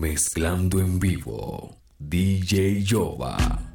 Mezclando en vivo, DJ Yoba.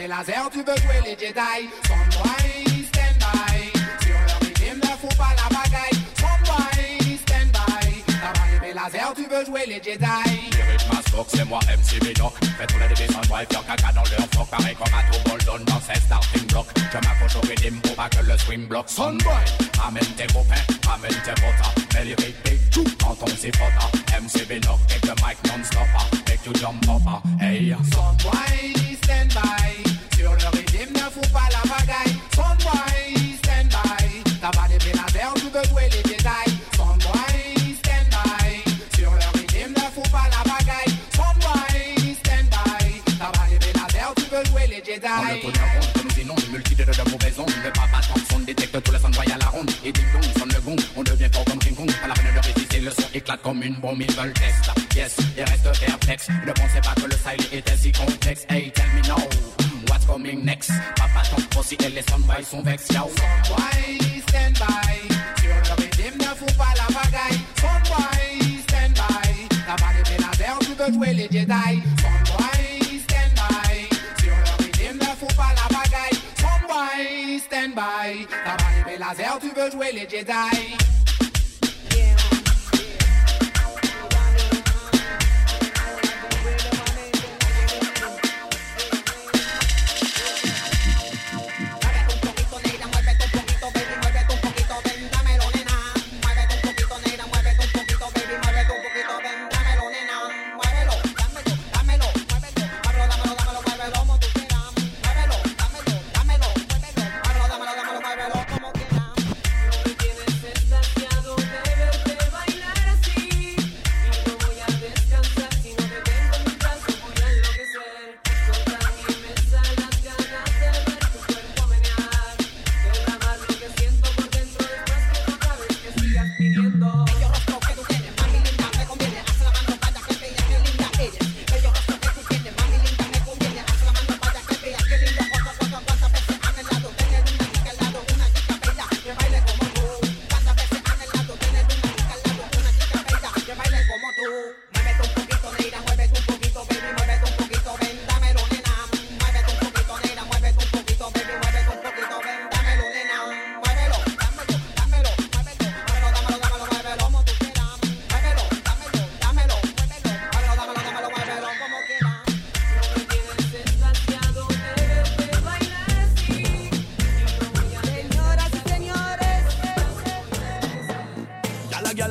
les lasers, tu veux jouer les Jedi. Somebody stand by. Sur leur régime, ne fous pas la bagaille. Somebody stand by. T'as pas les lasers, tu veux jouer les Jedi. C'est moi MC Mino Fais tourner des descentes, bref, y'a caca dans leur floc Pareil comme à tout Boldon dans ses starting blocks Je m'accroche au rythme pour pas que le swing block Sunboy, amène tes copains, amène tes potas Mais les big tout quand on s'y frotta MC Mino, take the mic non-stop Make you jump up, hey Sunboy sur le régime, ne fous pas la bagaille. Son stand by. T'as pas des peines à faire, tu veux jouer les détails. Son stand by. Sur le régime, ne fous pas la bagaille. Son stand by. T'as pas des peines à faire, tu veux jouer les détails. Une multitude de mauvaises ondes Le papa Thompson détecte tous les envois à la ronde Et ding dong sonne le gong On devient fort comme King Kong Pas la peine de résister Le son éclate comme une bombe Ils Yes, yes texte. Ne pensez pas que le style était si complexe. Hey, tell me now, hmm, what's coming next? Papa ton aussi et les by sont vex. Yo, Sunboy, stand by. Sur le rythme, ne fous pas la bagaille. Sunboy, stand by. T'as pas des pénadères, tu veux jouer les Jedi. Sunboy, stand by. Sur le rythme, ne fous pas la bagaille. Sunboy, stand by. T'as pas des pénadères, tu veux jouer les Jedi.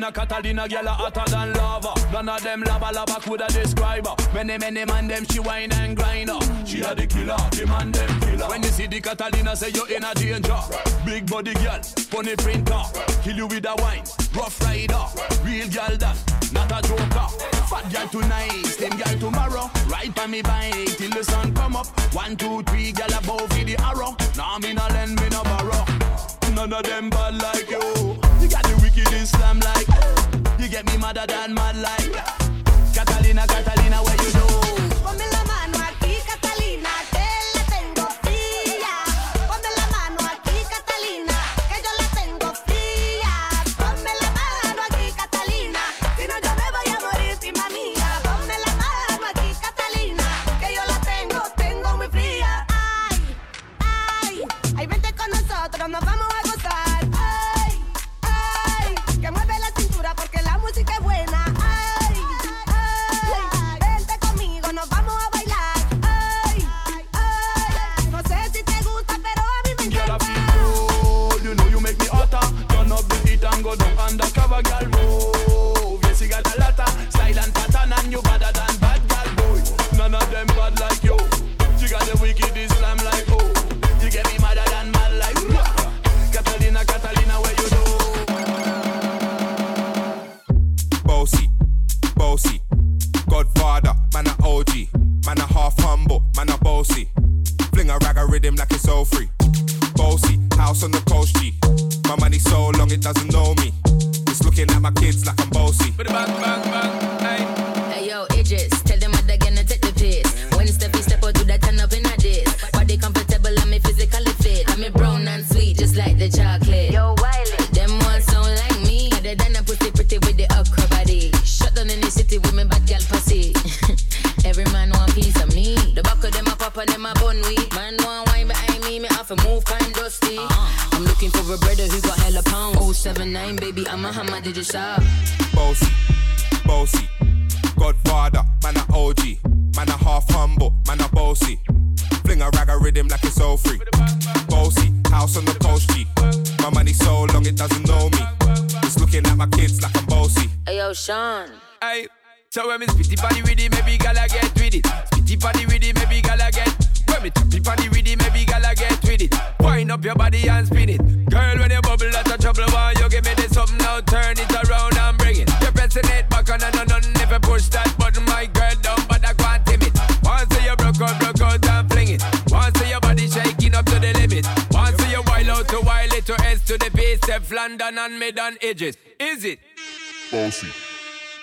girl a hotter than lava. None of them lava lava coulda describe her. Many many man them she whine and grind her. She a the killer, the man them killer. When you see the Catalina, say you in a danger. Big body girl, funny printer, kill you with a wine. Rough rider, real girl that, not a joker. Fat girl tonight, slim girl tomorrow. Ride by me bike till the sun come up. One two three, girl above the arrow. Now nah, me no lend me no borrow. None of them bad like madder than mad like. Catalina, Catalina, so free. Bossy, house on the coast G. My money so long it doesn't know me. It's looking at my kids like I'm bossy. Ayo, Sean. Hey. So when me spitty body with it, maybe gala get with it. Spitty body with it, maybe gala get. When me choppy body with it, maybe gala get with it. Wind up your body and spin it. Girl, when you bubble, that's a trouble. Why you give me this something now? Turn it around and bring it. You're pressing it London and mid on edges. Is it? Bossy.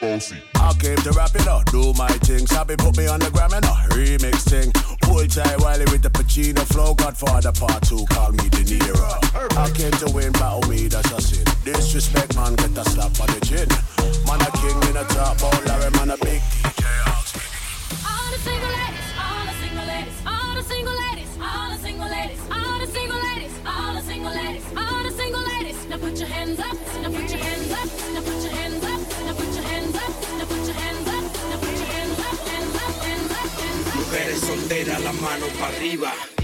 Bossy. I came to rap it up, do my thing. Sabi put me on the gram and a remix thing. Pull tight Wiley with the Pacino flow. Godfather part two, call me De Niro. I came to win, battle me, that's a sin. Disrespect, man, get a slap on the chin. Man, a king in a top, ball, Larry, man, a big DJ. All the single ladies, all the single ladies, all the single ladies, all the single ladies, all the single ladies. Now put your hands up. Now put your hands up. Now put your hands up. Now put your hands up. Now put your hands up. Now put your hands up. Mujeres solteras, la mano para arriba.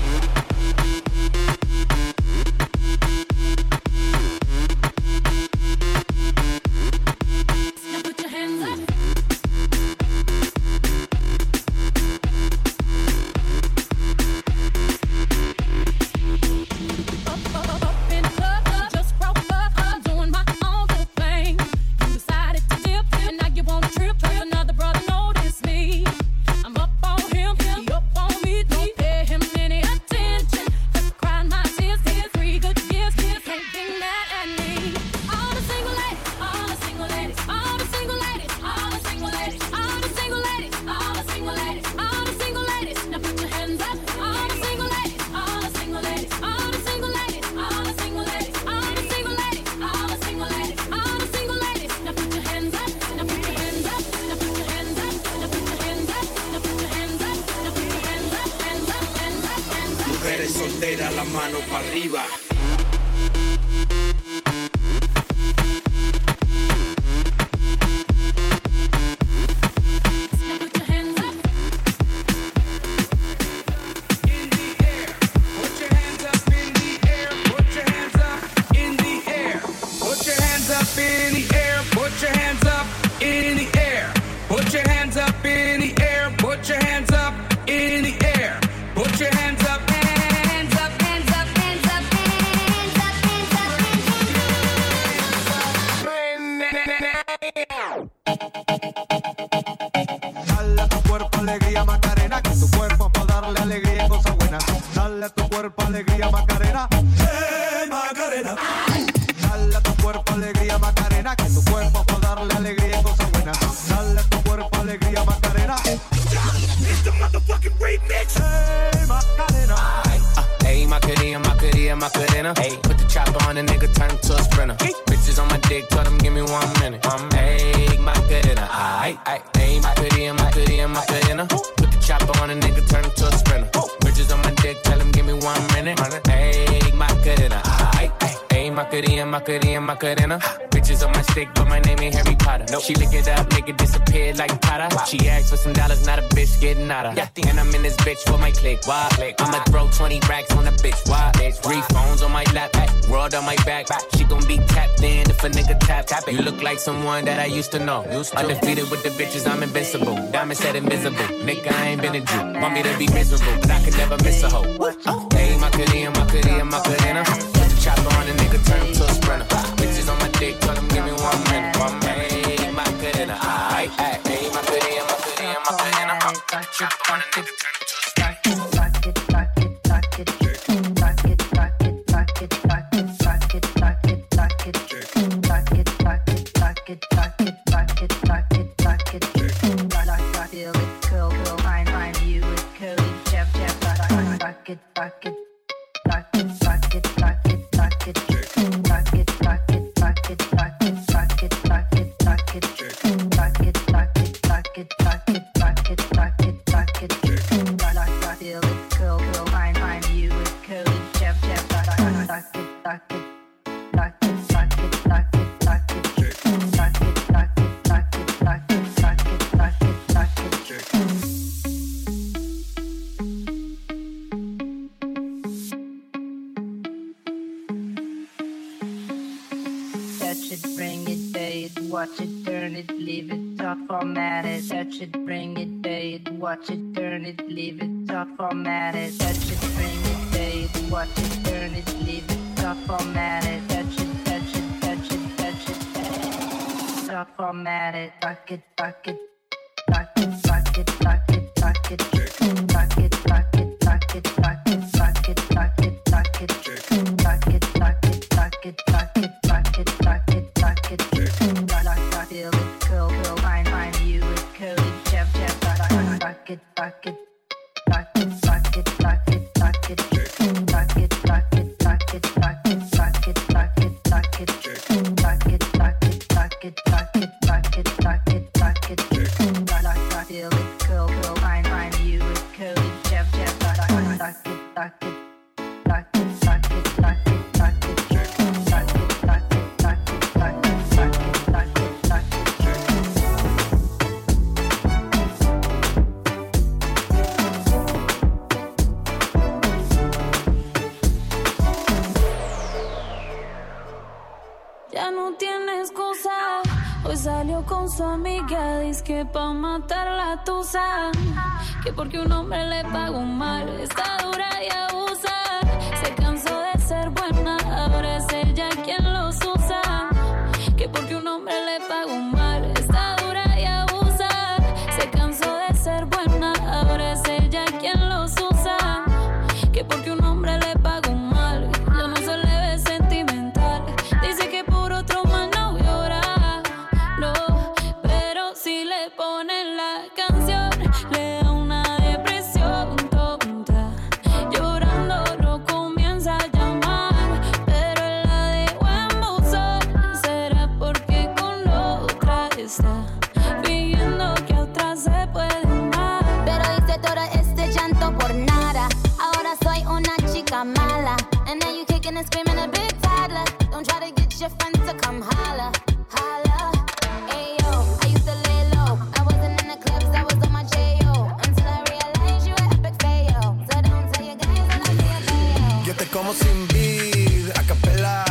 Macarena, Macarena. Bitches on my stick, but my name ain't Harry Potter. Nope. She lick it up, make it disappear like Potter. Wow. She asked for some dollars, not a bitch getting out of. Yeah. And I'm in this bitch for my click. Why? click. I'ma throw 20 racks on a bitch. Why? bitch. Three phones on my lap, world on my back. back. She gon' be tapped in if a nigga tap. tap it. You look like someone that I used to know. Used to. Undefeated with the bitches, I'm invincible. Diamond said invisible. Nigga, I ain't been a Jew. Want me to be miserable, but I could never miss a hoe. Hey, my cutie and my cutie and my cutina turn to a sprinter. Bitches on my dick, tell them give me one minute. One minute, ain't my good in a. Aight, ain't my good in, my good in, my good in a. Chop como sin vid, a capela.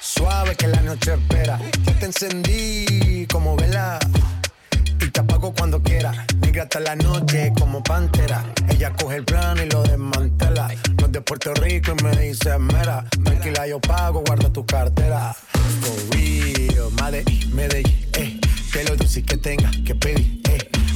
Suave que la noche espera. Yo te encendí como vela. Y te apago cuando quiera. Negra hasta la noche como pantera. Ella coge el plano y lo desmantela. No es de Puerto Rico y me dice mera. Tranquila, yo pago, guarda tu cartera. For real, Medellín, Medellín, eh. Que lo dulce que tenga que pedir, eh.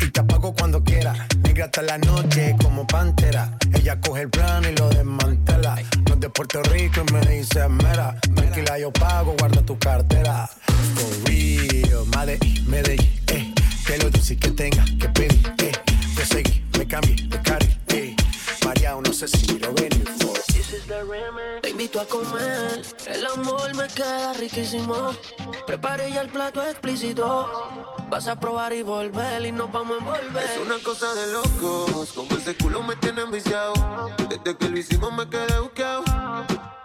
Y te apago cuando quiera. Negra hasta la noche como pantera. Ella coge el plano y lo desmantela. No es de Puerto Rico y me dice mera. Tranquila, yo pago, guarda tu cartera. For real, Medellín, Medellín, eh. Que lo dulce que tenga que pedir, eh. Te seguí, me cambié de carril, eh. María, no sé si lo venir. For Te invito a comer, el amor me queda riquísimo. Preparé ya el plato explícito. Vas a probar y volver y nos vamos a envolver. Es una cosa de locos, como ese culo me tiene enviciado. Desde que lo hicimos me quedé buqueado.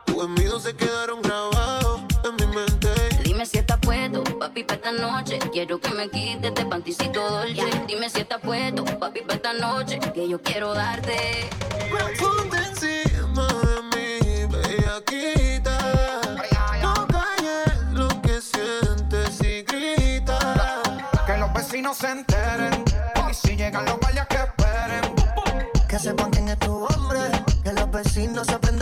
Tus envidios se quedaron grabados en mi mente. Dime si estás puesto, papi, para esta noche. Quiero que me quites este panticito dolce. Dime si estás puesto, papi, para esta noche. Que yo quiero darte. Vecinos se enteren. Y si llegan los guardias que esperen. Que sepan quién es tu hombre. Que los vecinos aprendan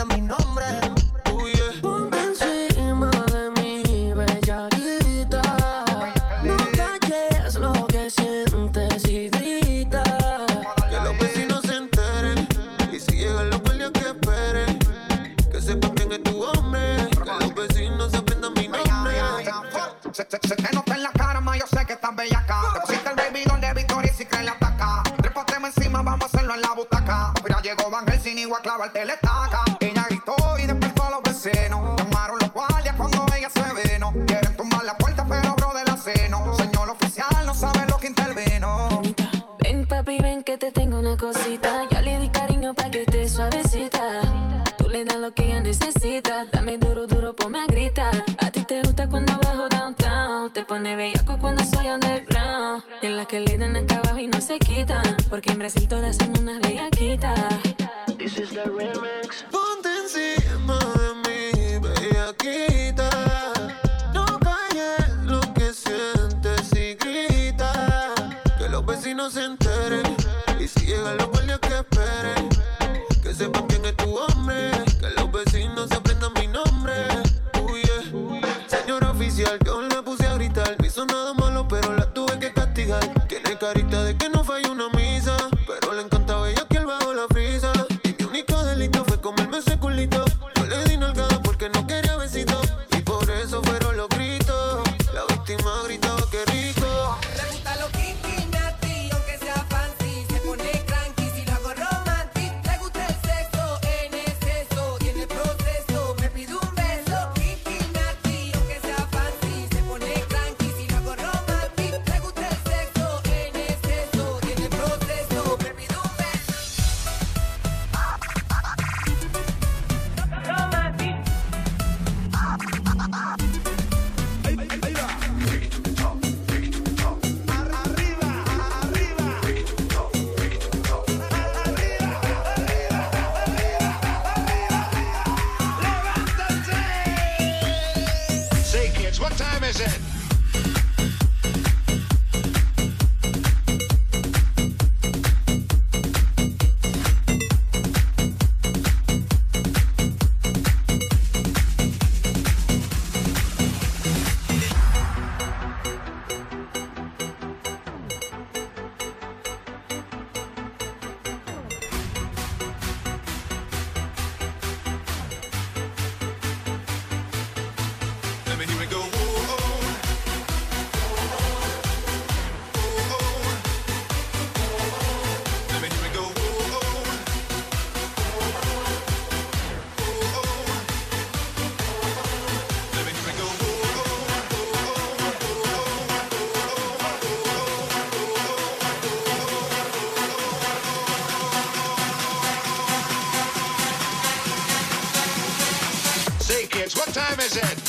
Porque en Brasil todas son unas bellaquitas. This is the remix. Ponte encima de mí, bellaquita. What time is it?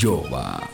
Yoba.